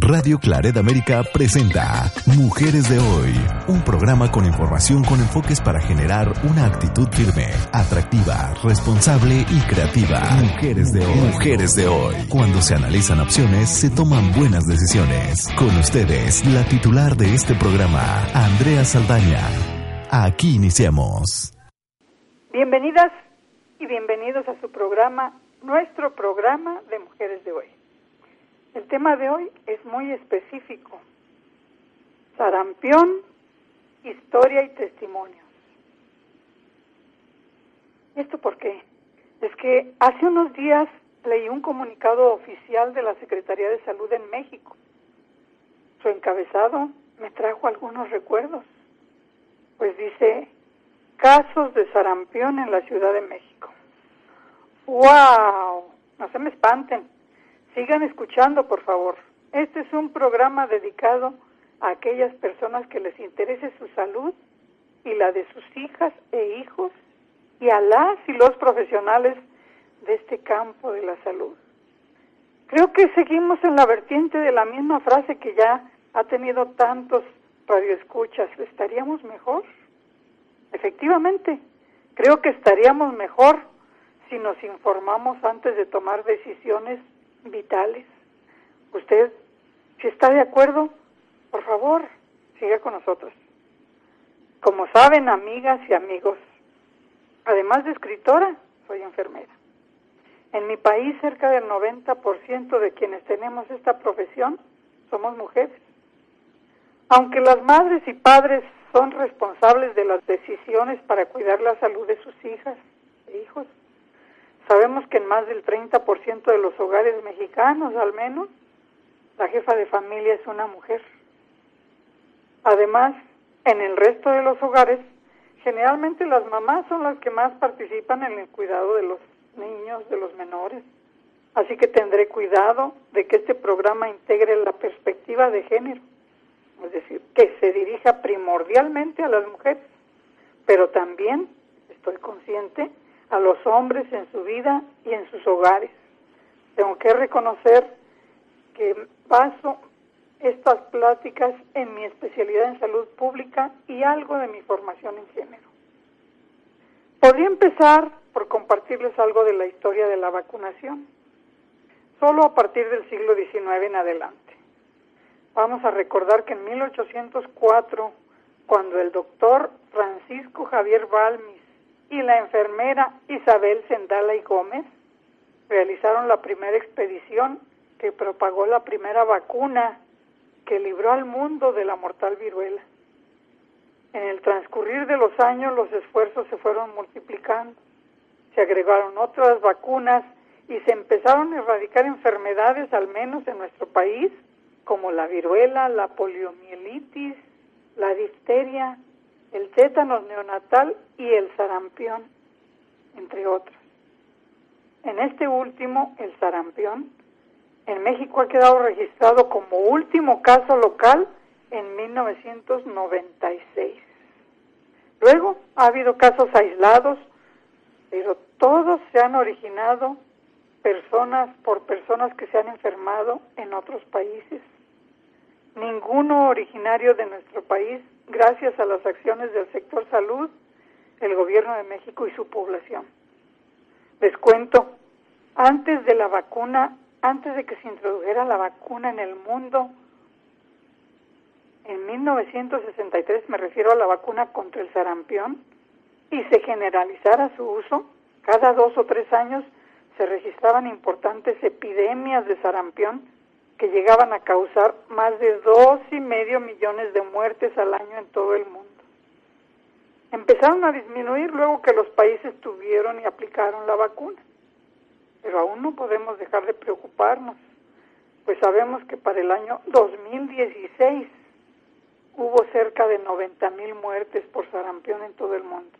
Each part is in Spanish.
Radio Claret América presenta Mujeres de Hoy, un programa con información con enfoques para generar una actitud firme, atractiva, responsable y creativa. Mujeres de Hoy. Mujeres de Hoy. Cuando se analizan opciones, se toman buenas decisiones. Con ustedes, la titular de este programa, Andrea Saldaña. Aquí iniciamos. Bienvenidas y bienvenidos a su programa, nuestro programa de Mujeres de Hoy. El tema de hoy es muy específico. Sarampión, historia y testimonios. ¿Esto por qué? Es que hace unos días leí un comunicado oficial de la Secretaría de Salud en México. Su encabezado me trajo algunos recuerdos. Pues dice, casos de sarampión en la Ciudad de México. ¡Wow! No se me espanten Sigan escuchando, por favor. Este es un programa dedicado a aquellas personas que les interese su salud y la de sus hijas e hijos y a las y los profesionales de este campo de la salud. Creo que seguimos en la vertiente de la misma frase que ya ha tenido tantos radioescuchas. ¿Estaríamos mejor? Efectivamente, creo que estaríamos mejor si nos informamos antes de tomar decisiones vitales. Usted, si está de acuerdo, por favor, siga con nosotros. Como saben, amigas y amigos, además de escritora, soy enfermera. En mi país, cerca del 90% de quienes tenemos esta profesión somos mujeres. Aunque las madres y padres son responsables de las decisiones para cuidar la salud de sus hijas e hijos, Sabemos que en más del 30% de los hogares mexicanos, al menos, la jefa de familia es una mujer. Además, en el resto de los hogares, generalmente las mamás son las que más participan en el cuidado de los niños, de los menores. Así que tendré cuidado de que este programa integre la perspectiva de género, es decir, que se dirija primordialmente a las mujeres, pero también estoy consciente a los hombres en su vida y en sus hogares. Tengo que reconocer que baso estas pláticas en mi especialidad en salud pública y algo de mi formación en género. Podría empezar por compartirles algo de la historia de la vacunación, solo a partir del siglo XIX en adelante. Vamos a recordar que en 1804, cuando el doctor Francisco Javier Balmis y la enfermera Isabel Sendala y Gómez realizaron la primera expedición que propagó la primera vacuna que libró al mundo de la mortal viruela. En el transcurrir de los años los esfuerzos se fueron multiplicando, se agregaron otras vacunas y se empezaron a erradicar enfermedades, al menos en nuestro país, como la viruela, la poliomielitis, la difteria, el tétanos neonatal y el sarampión, entre otros. En este último, el sarampión, en México ha quedado registrado como último caso local en 1996. Luego ha habido casos aislados, pero todos se han originado personas por personas que se han enfermado en otros países. Ninguno originario de nuestro país gracias a las acciones del sector salud, el gobierno de México y su población. Les cuento, antes de la vacuna, antes de que se introdujera la vacuna en el mundo, en 1963 me refiero a la vacuna contra el sarampión, y se generalizara su uso, cada dos o tres años se registraban importantes epidemias de sarampión que llegaban a causar más de dos y medio millones de muertes al año en todo el mundo. Empezaron a disminuir luego que los países tuvieron y aplicaron la vacuna, pero aún no podemos dejar de preocuparnos, pues sabemos que para el año 2016 hubo cerca de 90 mil muertes por sarampión en todo el mundo.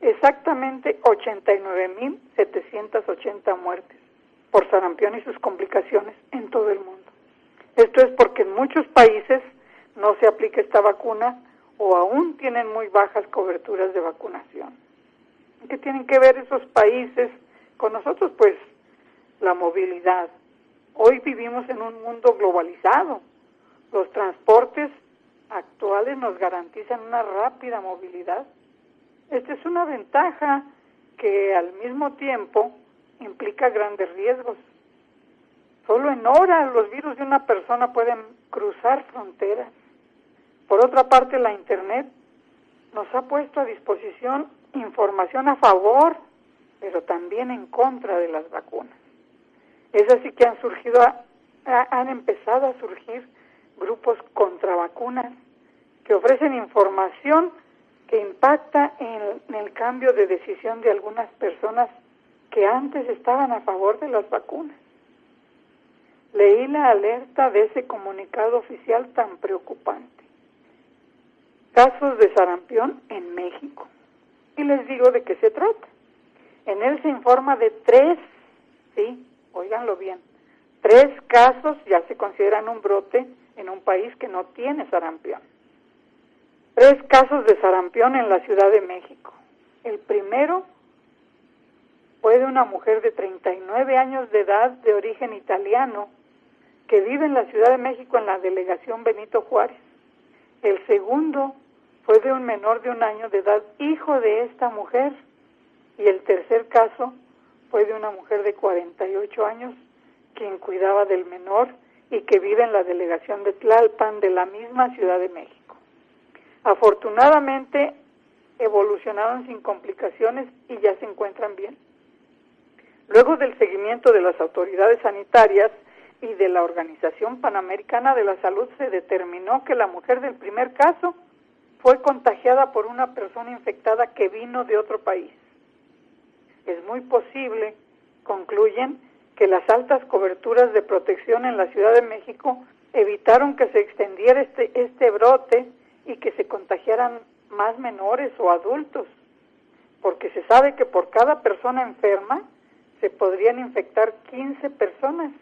Exactamente 89.780 muertes por sarampión y sus complicaciones en todo el mundo. Esto es porque en muchos países no se aplica esta vacuna o aún tienen muy bajas coberturas de vacunación. ¿Qué tienen que ver esos países con nosotros? Pues la movilidad Hoy vivimos en un mundo globalizado. Los transportes actuales nos garantizan una rápida movilidad. Esta es una ventaja que al mismo tiempo implica grandes riesgos. Solo en horas los virus de una persona pueden cruzar fronteras. Por otra parte, la Internet nos ha puesto a disposición información a favor, pero también en contra de las vacunas. Es así que han surgido, han empezado a surgir grupos contra vacunas que ofrecen información que impacta en, el cambio de decisión de algunas personas que antes estaban a favor de las vacunas. Leí la alerta de ese comunicado oficial tan preocupante. Casos de sarampión en México. Y les digo de qué se trata. En él se informa de tres, sí, oiganlo bien, tres casos ya se consideran un brote en un país que no tiene sarampión. Tres casos de sarampión en la Ciudad de México. El primero fue de una mujer de 39 años de edad de origen italiano que vive en la Ciudad de México en la delegación Benito Juárez. El segundo fue de un menor de un año de edad, hijo de esta mujer. Y el tercer caso fue de una mujer de 48 años, quien cuidaba del menor y que vive en la delegación de Tlalpan de la misma Ciudad de México. Afortunadamente evolucionaron sin complicaciones y ya se encuentran bien. Luego del seguimiento de las autoridades sanitarias y de la Organización Panamericana de la Salud se determinó que la mujer del primer caso fue contagiada por una persona infectada que vino de otro país. Es muy posible, concluyen, que las altas coberturas de protección en la Ciudad de México evitaron que se extendiera este, este brote y que se contagiaran más menores o adultos, porque se sabe que por cada persona enferma se podrían infectar 15 personas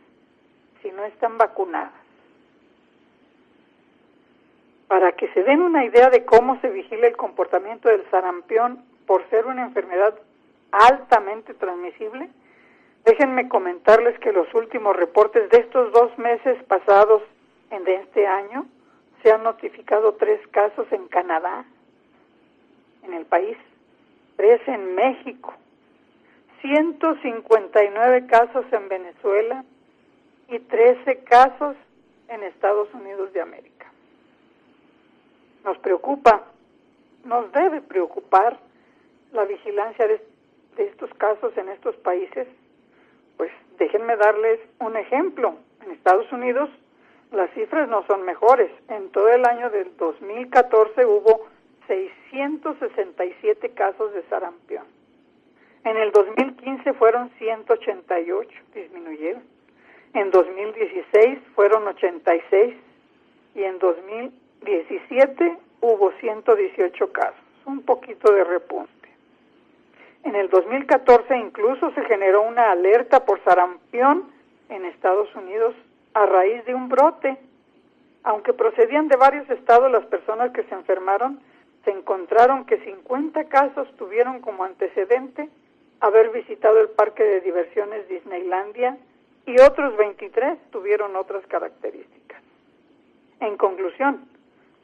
si no están vacunadas. Para que se den una idea de cómo se vigila el comportamiento del sarampión por ser una enfermedad altamente transmisible, déjenme comentarles que los últimos reportes de estos dos meses pasados en de este año se han notificado tres casos en Canadá, en el país, tres en México, 159 casos en Venezuela y 13 casos en Estados Unidos de América. Nos preocupa, nos debe preocupar la vigilancia de, estos casos en estos países. Pues déjenme darles un ejemplo. En Estados Unidos las cifras no son mejores. En todo el año del 2014 hubo 667 casos de sarampión. En el 2015 fueron 188, disminuyeron. En 2016 fueron 86 y en 2017 hubo 118 casos, un poquito de repunte. En el 2014 incluso se generó una alerta por sarampión en Estados Unidos a raíz de un brote. Aunque procedían de varios estados, las personas que se enfermaron se encontraron que 50 casos tuvieron como antecedente haber visitado el parque de diversiones Disneylandia y otros 23 tuvieron otras características. En conclusión,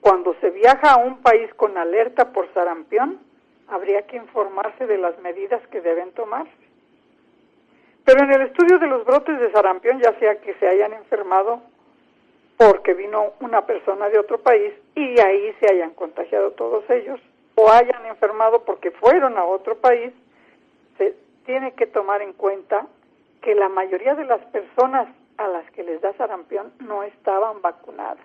cuando se viaja a un país con alerta por sarampión, habría que informarse de las medidas que deben tomarse. Pero en el estudio de los brotes de sarampión, ya sea que se hayan enfermado porque vino una persona de otro país y ahí se hayan contagiado todos ellos, o hayan enfermado porque fueron a otro país, se tiene que tomar en cuenta que la mayoría de las personas a las que les da sarampión no estaban vacunadas.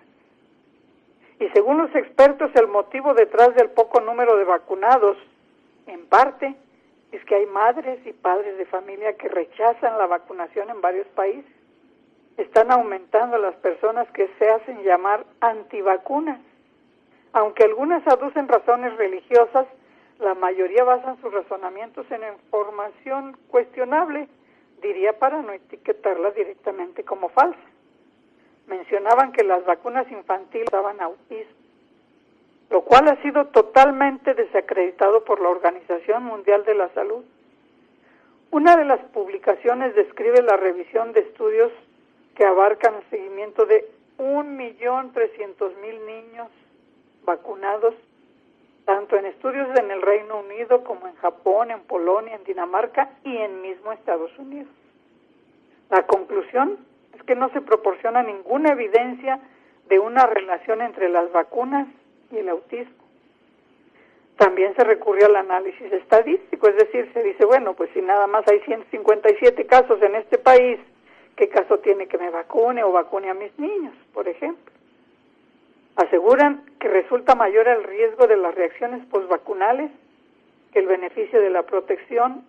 Y según los expertos, el motivo detrás del poco número de vacunados, en parte, es que hay madres y padres de familia que rechazan la vacunación en varios países. Están aumentando las personas que se hacen llamar antivacunas. Aunque algunas aducen razones religiosas, la mayoría basan sus razonamientos en información cuestionable diría para no etiquetarla directamente como falsa. Mencionaban que las vacunas infantiles daban autismo, lo cual ha sido totalmente desacreditado por la Organización Mundial de la Salud. Una de las publicaciones describe la revisión de estudios que abarcan el seguimiento de 1.300.000 niños vacunados, en estudios en el Reino Unido como en Japón, en Polonia, en Dinamarca y en mismo Estados Unidos. La conclusión es que no se proporciona ninguna evidencia de una relación entre las vacunas y el autismo. También se recurrió al análisis estadístico, es decir, se dice, bueno, pues si nada más hay 157 casos en este país, ¿qué caso tiene que me vacune o vacune a mis niños, por ejemplo? Aseguran que resulta mayor el riesgo de las reacciones postvacunales que el beneficio de la protección,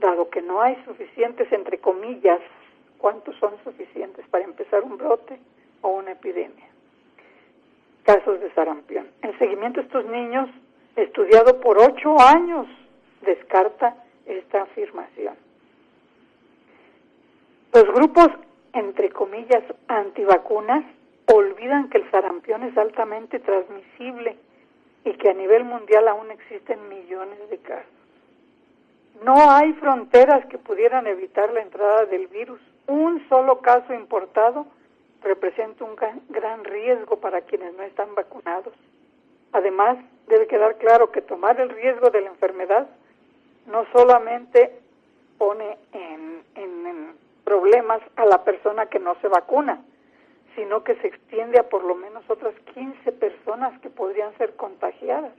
dado que no hay suficientes, entre comillas, ¿cuántos son suficientes para empezar un brote o una epidemia? Casos de sarampión. El seguimiento de estos niños, estudiado por ocho años, descarta esta afirmación. Los grupos, entre comillas, antivacunas, olvidan que el sarampión es altamente transmisible y que a nivel mundial aún existen millones de casos. No hay fronteras que pudieran evitar la entrada del virus. Un solo caso importado representa un gran riesgo para quienes no están vacunados. Además, debe quedar claro que tomar el riesgo de la enfermedad no solamente pone en, en problemas a la persona que no se vacuna, sino que se extiende a por lo menos otras 15 personas que podrían ser contagiadas,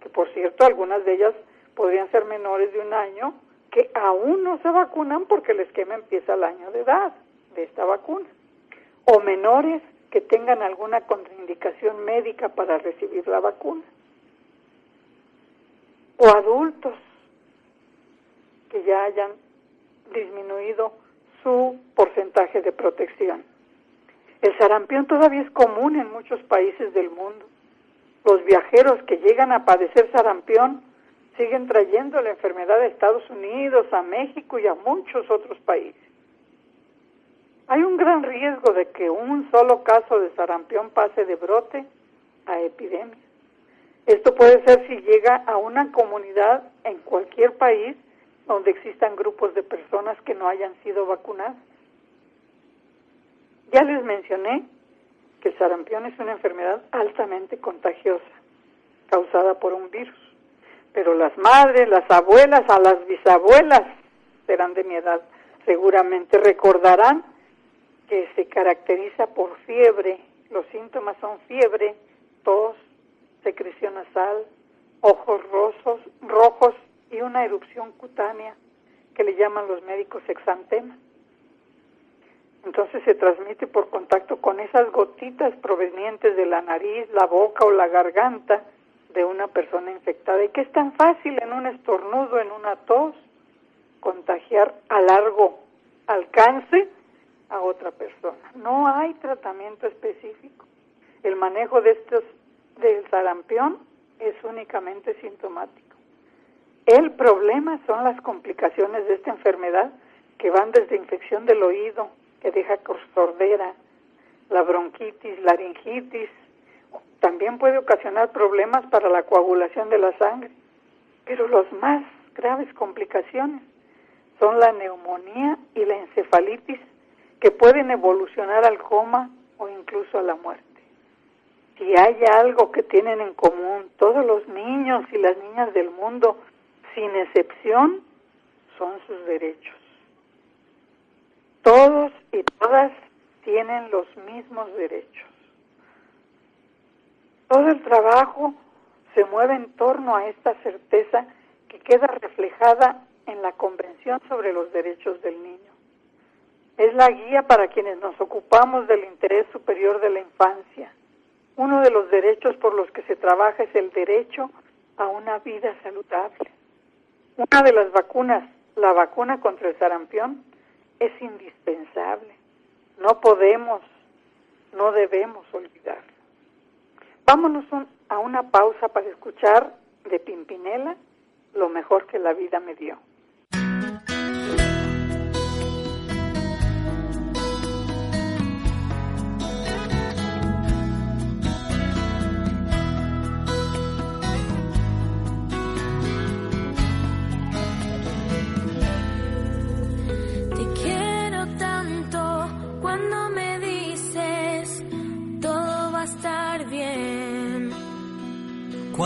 que por cierto algunas de ellas podrían ser menores de un año que aún no se vacunan porque el esquema empieza al año de edad de esta vacuna, o menores que tengan alguna contraindicación médica para recibir la vacuna, o adultos que ya hayan disminuido su porcentaje de protección. El sarampión todavía es común en muchos países del mundo. Los viajeros que llegan a padecer sarampión siguen trayendo la enfermedad a Estados Unidos, a México y a muchos otros países. Hay un gran riesgo de que un solo caso de sarampión pase de brote a epidemia. Esto puede ser si llega a una comunidad en cualquier país donde existan grupos de personas que no hayan sido vacunadas. Ya les mencioné que el sarampión es una enfermedad altamente contagiosa, causada por un virus. Pero las madres, las abuelas, a las bisabuelas, serán de mi edad, seguramente recordarán que se caracteriza por fiebre. Los síntomas son fiebre, tos, secreción nasal, ojos rosos, rojos y una erupción cutánea que le llaman los médicos exantema. Entonces se transmite por contacto con esas gotitas provenientes de la nariz, la boca o la garganta de una persona infectada y que es tan fácil en un estornudo, en una tos, contagiar a largo alcance a otra persona. No hay tratamiento específico. El manejo de estos del sarampión es únicamente sintomático. El problema son las complicaciones de esta enfermedad que van desde infección del oído, que deja sordera, la bronquitis, laringitis, también puede ocasionar problemas para la coagulación de la sangre, pero las más graves complicaciones son la neumonía y la encefalitis que pueden evolucionar al coma o incluso a la muerte. Si hay algo que tienen en común todos los niños y las niñas del mundo, sin excepción, son sus derechos. Todos y todas tienen los mismos derechos. Todo el trabajo se mueve en torno a esta certeza que queda reflejada en la Convención sobre los Derechos del Niño. Es la guía para quienes nos ocupamos del interés superior de la infancia. Uno de los derechos por los que se trabaja es el derecho a una vida saludable. Una de las vacunas, la vacuna contra el sarampión, es indispensable. No podemos, no debemos olvidar. Vámonos a una pausa para escuchar de Pimpinela lo mejor que la vida me dio.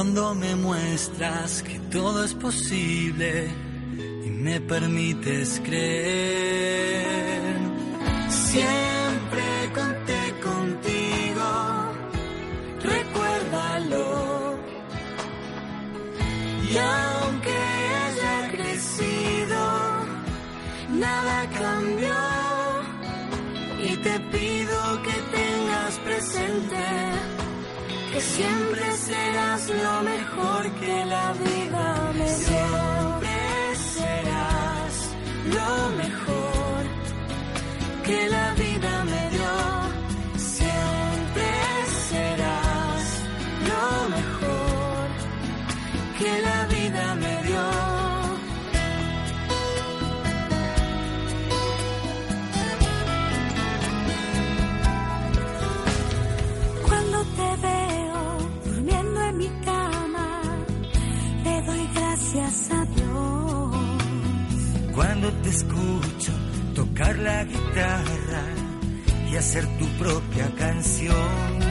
Cuando me muestras que todo es posible y me permites creer. Siempre conté contigo, recuérdalo. Y aunque haya crecido, nada cambió. Y te pido que tengas presente siempre serás lo mejor que la vida me dio. Siempre serás lo mejor que la vida Cuando te escucho tocar la guitarra y hacer tu propia canción.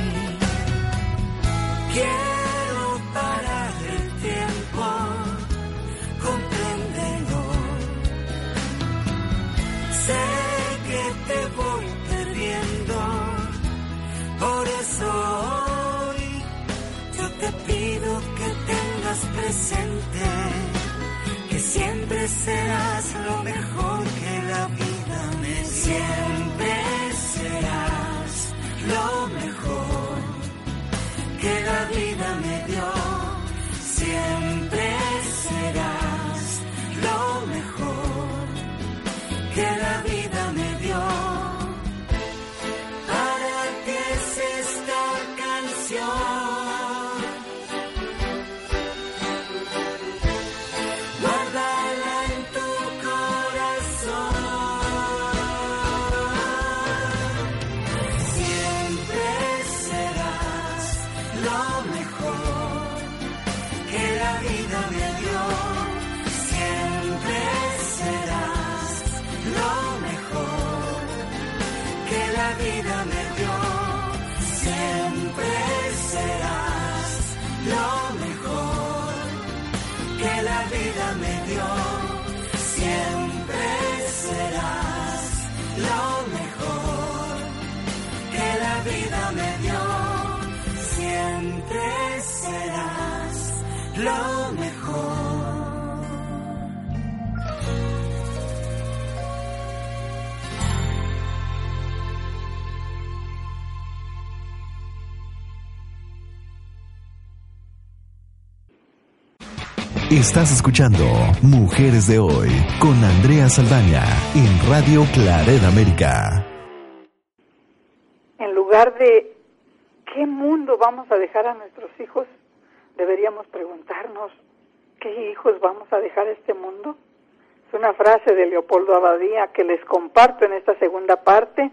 Estás escuchando Mujeres de Hoy con Andrea Saldaña en Radio Claret América. En lugar de qué mundo vamos a dejar a nuestros hijos, deberíamos preguntarnos qué hijos vamos a dejar a este mundo. Es una frase de Leopoldo Abadía que les comparto en esta segunda parte,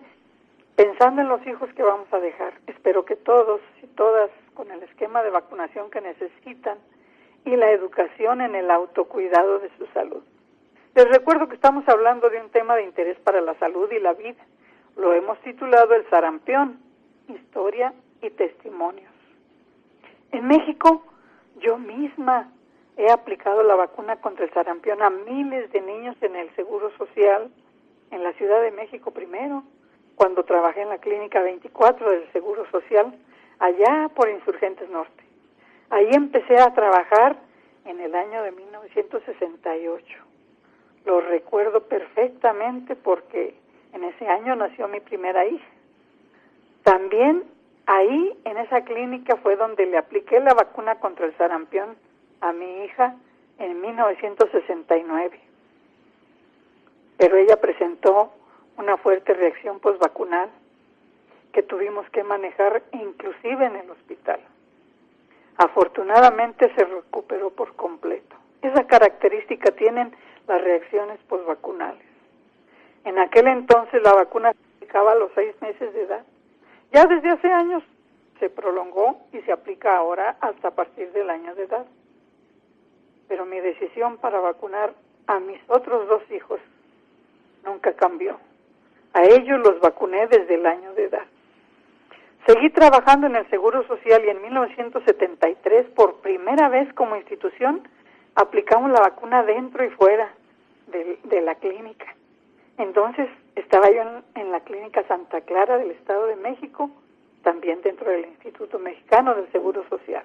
pensando en los hijos que vamos a dejar. Espero que todos y todas, con el esquema de vacunación que necesitan, y la educación en el autocuidado de su salud. Les recuerdo que estamos hablando de un tema de interés para la salud y la vida. Lo hemos titulado El sarampión, historia y testimonios. En México, yo misma he aplicado la vacuna contra el sarampión a miles de niños en el Seguro Social, en la Ciudad de México primero, cuando trabajé en la Clínica 24 del Seguro Social, allá por Insurgentes Norte. Ahí empecé a trabajar en el año de 1968. Lo recuerdo perfectamente porque en ese año nació mi primera hija. También ahí, en esa clínica, fue donde le apliqué la vacuna contra el sarampión a mi hija en 1969. Pero ella presentó una fuerte reacción postvacunal que tuvimos que manejar inclusive en el hospital. Afortunadamente se recuperó por completo. Esa característica tienen las reacciones postvacunales. En aquel entonces la vacuna se aplicaba a los seis meses de edad. Ya desde hace años se prolongó y se aplica ahora hasta a partir del año de edad. Pero mi decisión para vacunar a mis otros dos hijos nunca cambió. A ellos los vacuné desde el año de edad. Seguí trabajando en el Seguro Social y en 1973, por primera vez como institución, aplicamos la vacuna dentro y fuera de, la clínica. Entonces estaba yo en, la clínica Santa Clara del Estado de México, también dentro del Instituto Mexicano del Seguro Social.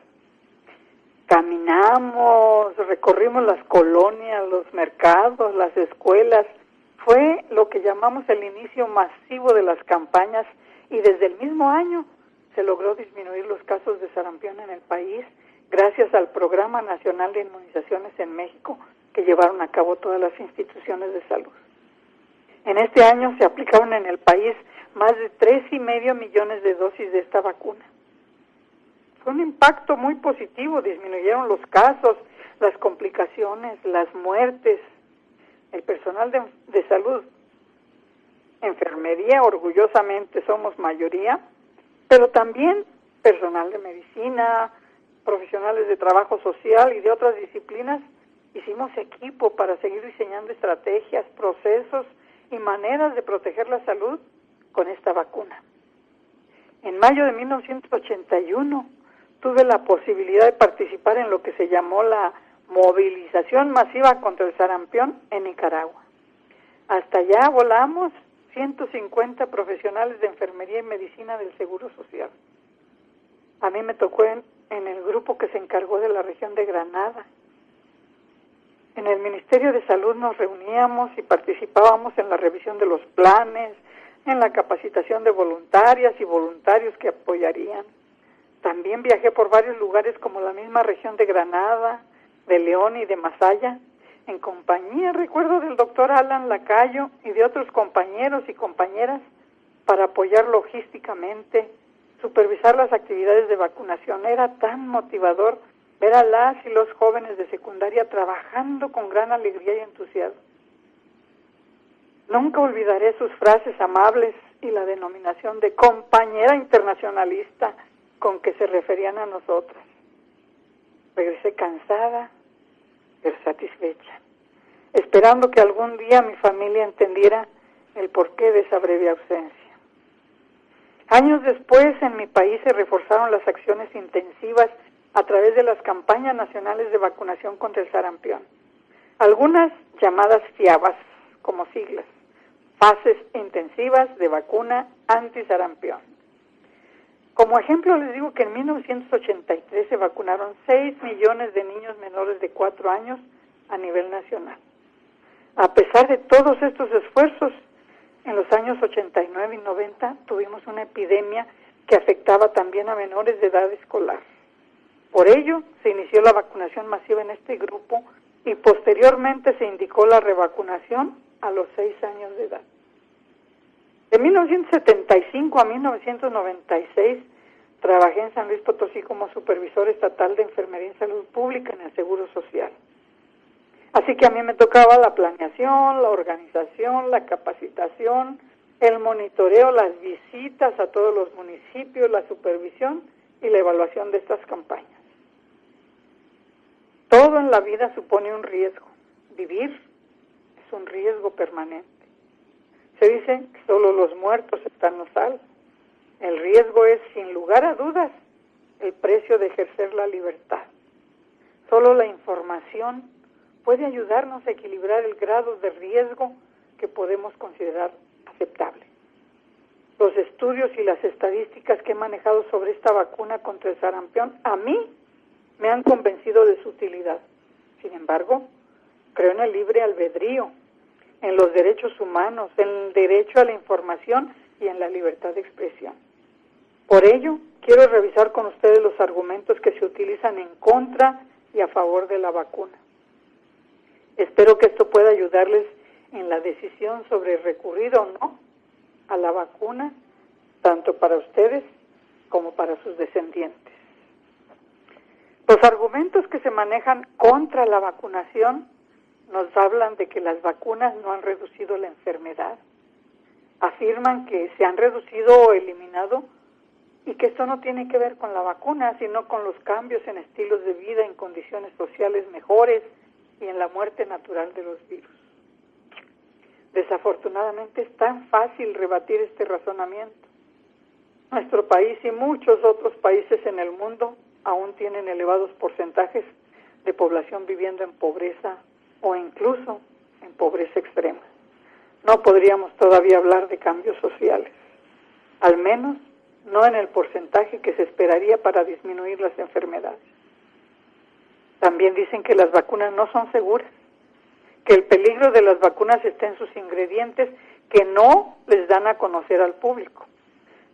Caminamos, recorrimos las colonias, los mercados, las escuelas. Fue lo que llamamos el inicio masivo de las campañas y desde el mismo año se logró disminuir los casos de sarampión en el país gracias al Programa Nacional de Inmunizaciones en México que llevaron a cabo todas las instituciones de salud. En este año se aplicaron en el país más de tres y medio millones de dosis de esta vacuna. Fue un impacto muy positivo, disminuyeron los casos, las complicaciones, las muertes. El personal de, de salud, enfermería, orgullosamente somos mayoría, pero también personal de medicina, profesionales de trabajo social y de otras disciplinas, hicimos equipo para seguir diseñando estrategias, procesos y maneras de proteger la salud con esta vacuna. En mayo de 1981 tuve la posibilidad de participar en lo que se llamó la movilización masiva contra el sarampión en Nicaragua. Hasta allá volamos 150 profesionales de enfermería y medicina del Seguro Social. A mí me tocó en, el grupo que se encargó de la región de Granada. En el Ministerio de Salud nos reuníamos y participábamos en la revisión de los planes, en la capacitación de voluntarias y voluntarios que apoyarían. También viajé por varios lugares como la misma región de Granada, de León y de Masaya, en compañía, recuerdo, del doctor Alan Lacayo y de otros compañeros y compañeras para apoyar logísticamente, supervisar las actividades de vacunación. Era tan motivador ver a las y los jóvenes de secundaria trabajando con gran alegría y entusiasmo. Nunca olvidaré sus frases amables y la denominación de compañera internacionalista con que se referían a nosotras. Regresé cansada, satisfecha, esperando que algún día mi familia entendiera el porqué de esa breve ausencia. Años después, en mi país se reforzaron las acciones intensivas a través de las campañas nacionales de vacunación contra el sarampión, algunas llamadas FIABAS como siglas, fases intensivas de vacuna anti-sarampión. Como ejemplo les digo que en 1983 se vacunaron 6 millones de niños menores de 4 años a nivel nacional. A pesar de todos estos esfuerzos, en los años 89 y 90 tuvimos una epidemia que afectaba también a menores de edad escolar. Por ello, se inició la vacunación masiva en este grupo y posteriormente se indicó la revacunación a los 6 años de edad. De 1975 a 1996 trabajé en San Luis Potosí como supervisor estatal de enfermería y salud pública en el Seguro Social. Así que a mí me tocaba la planeación, la organización, la capacitación, el monitoreo, las visitas a todos los municipios, la supervisión y la evaluación de estas campañas. Todo en la vida supone un riesgo. Vivir es un riesgo permanente. Se dice que solo los muertos están los salvos. El riesgo es, sin lugar a dudas, el precio de ejercer la libertad. Solo la información puede ayudarnos a equilibrar el grado de riesgo que podemos considerar aceptable. Los estudios y las estadísticas que he manejado sobre esta vacuna contra el sarampión a mí me han convencido de su utilidad. Sin embargo, creo en el libre albedrío en los derechos humanos, en el derecho a la información y en la libertad de expresión. Por ello, quiero revisar con ustedes los argumentos que se utilizan en contra y a favor de la vacuna. Espero que esto pueda ayudarles en la decisión sobre recurrir o no a la vacuna, tanto para ustedes como para sus descendientes. Los argumentos que se manejan contra la vacunación nos hablan de que las vacunas no han reducido la enfermedad. Afirman que se han reducido o eliminado y que esto no tiene que ver con la vacuna, sino con los cambios en estilos de vida, en condiciones sociales mejores y en la muerte natural de los virus. Desafortunadamente es tan fácil rebatir este razonamiento. Nuestro país y muchos otros países en el mundo aún tienen elevados porcentajes de población viviendo en pobreza o incluso en pobreza extrema. No podríamos todavía hablar de cambios sociales, al menos no en el porcentaje que se esperaría para disminuir las enfermedades. También dicen que las vacunas no son seguras, que el peligro de las vacunas está en sus ingredientes que no les dan a conocer al público.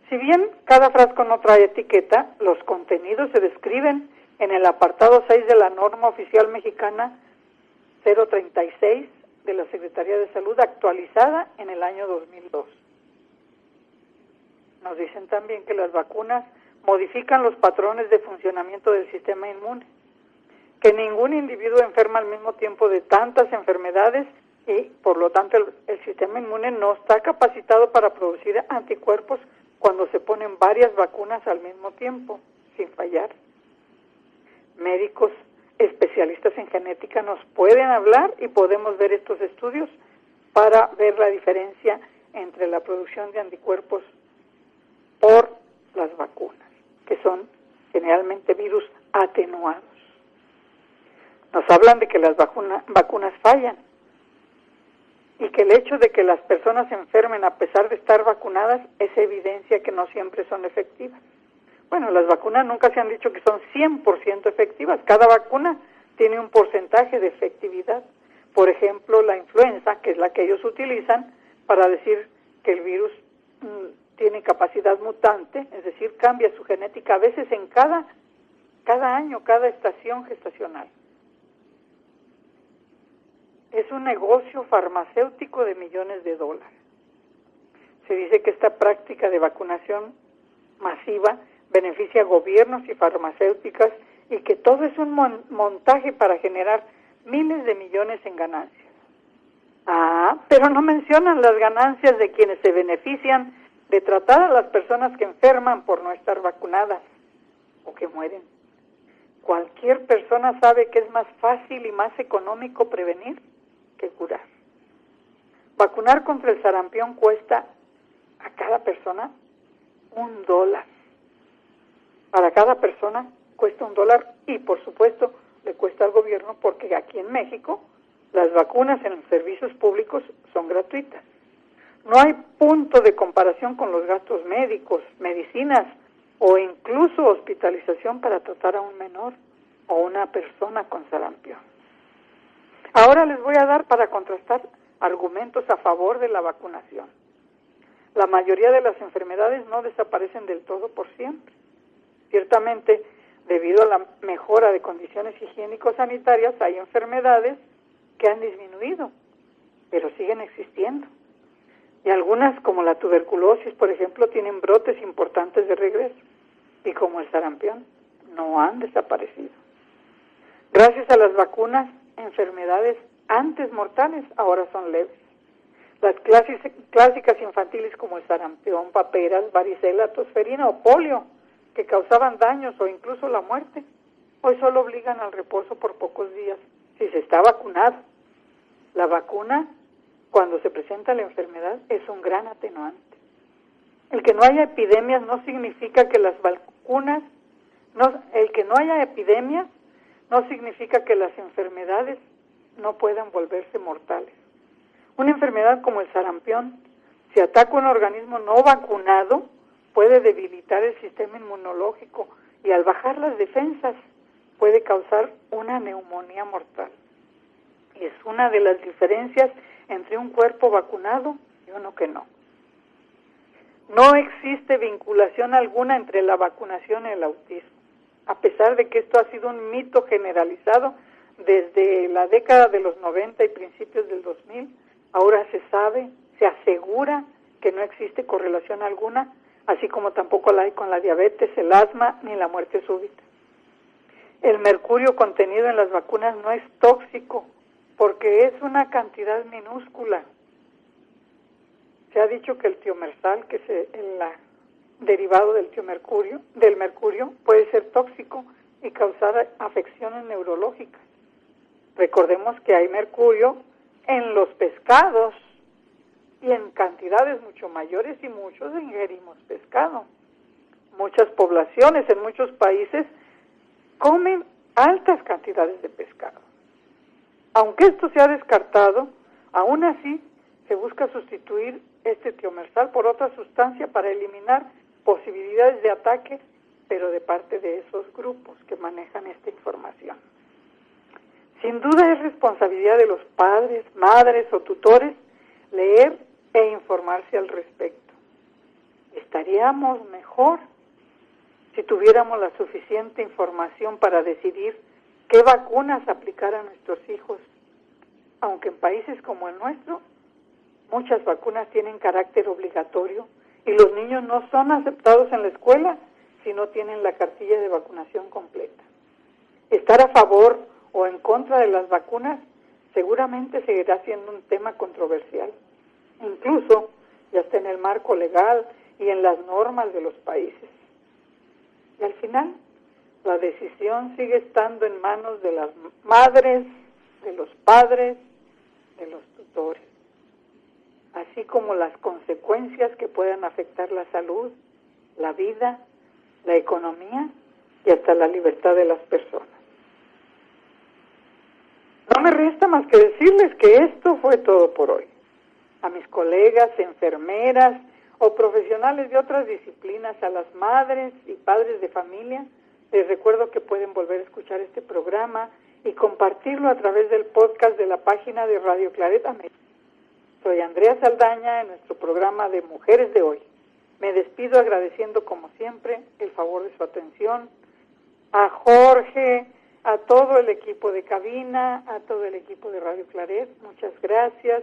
Si bien cada frasco no trae etiqueta, los contenidos se describen en el apartado 6 de la norma oficial mexicana 036 de la Secretaría de Salud actualizada en el año 2002. Nos dicen también que las vacunas modifican los patrones de funcionamiento del sistema inmune, que ningún individuo enferma al mismo tiempo de tantas enfermedades y por lo tanto el, el sistema inmune no está capacitado para producir anticuerpos cuando se ponen varias vacunas al mismo tiempo, sin fallar médicos especialistas en genética nos pueden hablar y podemos ver estos estudios para ver la diferencia entre la producción de anticuerpos por las vacunas, que son generalmente virus atenuados. Nos hablan de que las vacunas fallan y que el hecho de que las personas se enfermen a pesar de estar vacunadas es evidencia que no siempre son efectivas. Bueno, las vacunas nunca se han dicho que son 100% efectivas. Cada vacuna tiene un porcentaje de efectividad. Por ejemplo, la influenza, que es la que ellos utilizan para decir que el virus mm, tiene capacidad mutante, es decir, cambia su genética a veces en cada, cada año, cada estación gestacional. Es un negocio farmacéutico de millones de dólares. Se dice que esta práctica de vacunación masiva beneficia a gobiernos y farmacéuticas y que todo es un montaje para generar miles de millones en ganancias. Ah, pero no mencionan las ganancias de quienes se benefician de tratar a las personas que enferman por no estar vacunadas o que mueren. Cualquier persona sabe que es más fácil y más económico prevenir que curar. Vacunar contra el sarampión cuesta a cada persona un dólar para cada persona cuesta un dólar y por supuesto le cuesta al gobierno porque aquí en México las vacunas en los servicios públicos son gratuitas. No hay punto de comparación con los gastos médicos, medicinas o incluso hospitalización para tratar a un menor o una persona con sarampión. Ahora les voy a dar para contrastar argumentos a favor de la vacunación. La mayoría de las enfermedades no desaparecen del todo por siempre. Ciertamente, debido a la mejora de condiciones higiénico-sanitarias, hay enfermedades que han disminuido, pero siguen existiendo. Y algunas, como la tuberculosis, por ejemplo, tienen brotes importantes de regreso. Y como el sarampión, no han desaparecido. Gracias a las vacunas, enfermedades antes mortales ahora son leves. Las clásicas infantiles como el sarampión, paperas, varicela, tosferina o polio que causaban daños o incluso la muerte, hoy solo obligan al reposo por pocos días si se está vacunado. La vacuna, cuando se presenta la enfermedad, es un gran atenuante. El que no haya epidemias no significa que las vacunas, no, el que no haya epidemias no significa que las enfermedades no puedan volverse mortales. Una enfermedad como el sarampión, si ataca un organismo no vacunado, puede debilitar el sistema inmunológico y al bajar las defensas puede causar una neumonía mortal. Y es una de las diferencias entre un cuerpo vacunado y uno que no. No existe vinculación alguna entre la vacunación y el autismo, a pesar de que esto ha sido un mito generalizado desde la década de los 90 y principios del 2000. Ahora se sabe, se asegura que no existe correlación alguna así como tampoco la hay con la diabetes, el asma ni la muerte súbita. El mercurio contenido en las vacunas no es tóxico porque es una cantidad minúscula. Se ha dicho que el tiomersal, que es el derivado del tiomercurio, del mercurio, puede ser tóxico y causar afecciones neurológicas. Recordemos que hay mercurio en los pescados y en cantidades mucho mayores y muchos ingerimos pescado. muchas poblaciones en muchos países comen altas cantidades de pescado. Aunque esto se ha descartado, aún así se busca sustituir este tiomersal por otra sustancia para eliminar posibilidades de ataque, pero de parte de esos grupos que manejan esta información. Sin duda es responsabilidad de los padres, madres o tutores leer e informarse al respecto. Estaríamos mejor si tuviéramos la suficiente información para decidir qué vacunas aplicar a nuestros hijos, aunque en países como el nuestro muchas vacunas tienen carácter obligatorio y los niños no son aceptados en la escuela si no tienen la cartilla de vacunación completa. Estar a favor o en contra de las vacunas seguramente seguirá siendo un tema controversial, incluso ya está en el marco legal y en las normas de los países. Y al final, la decisión sigue estando en manos de las madres, de los padres, de los tutores, así como las consecuencias que puedan afectar la salud, la vida, la economía y hasta la libertad de las personas. No me resta más que decirles que esto fue todo por hoy. A mis colegas, enfermeras o profesionales de otras disciplinas, a las madres y padres de familia, les recuerdo que pueden volver a escuchar este programa y compartirlo a través del podcast de la página de Radio Claret América. Soy Andrea Saldaña en nuestro programa de Mujeres de Hoy. Me despido agradeciendo como siempre el favor de su atención a Jorge, a todo el equipo de cabina, a todo el equipo de Radio Claret. Muchas gracias.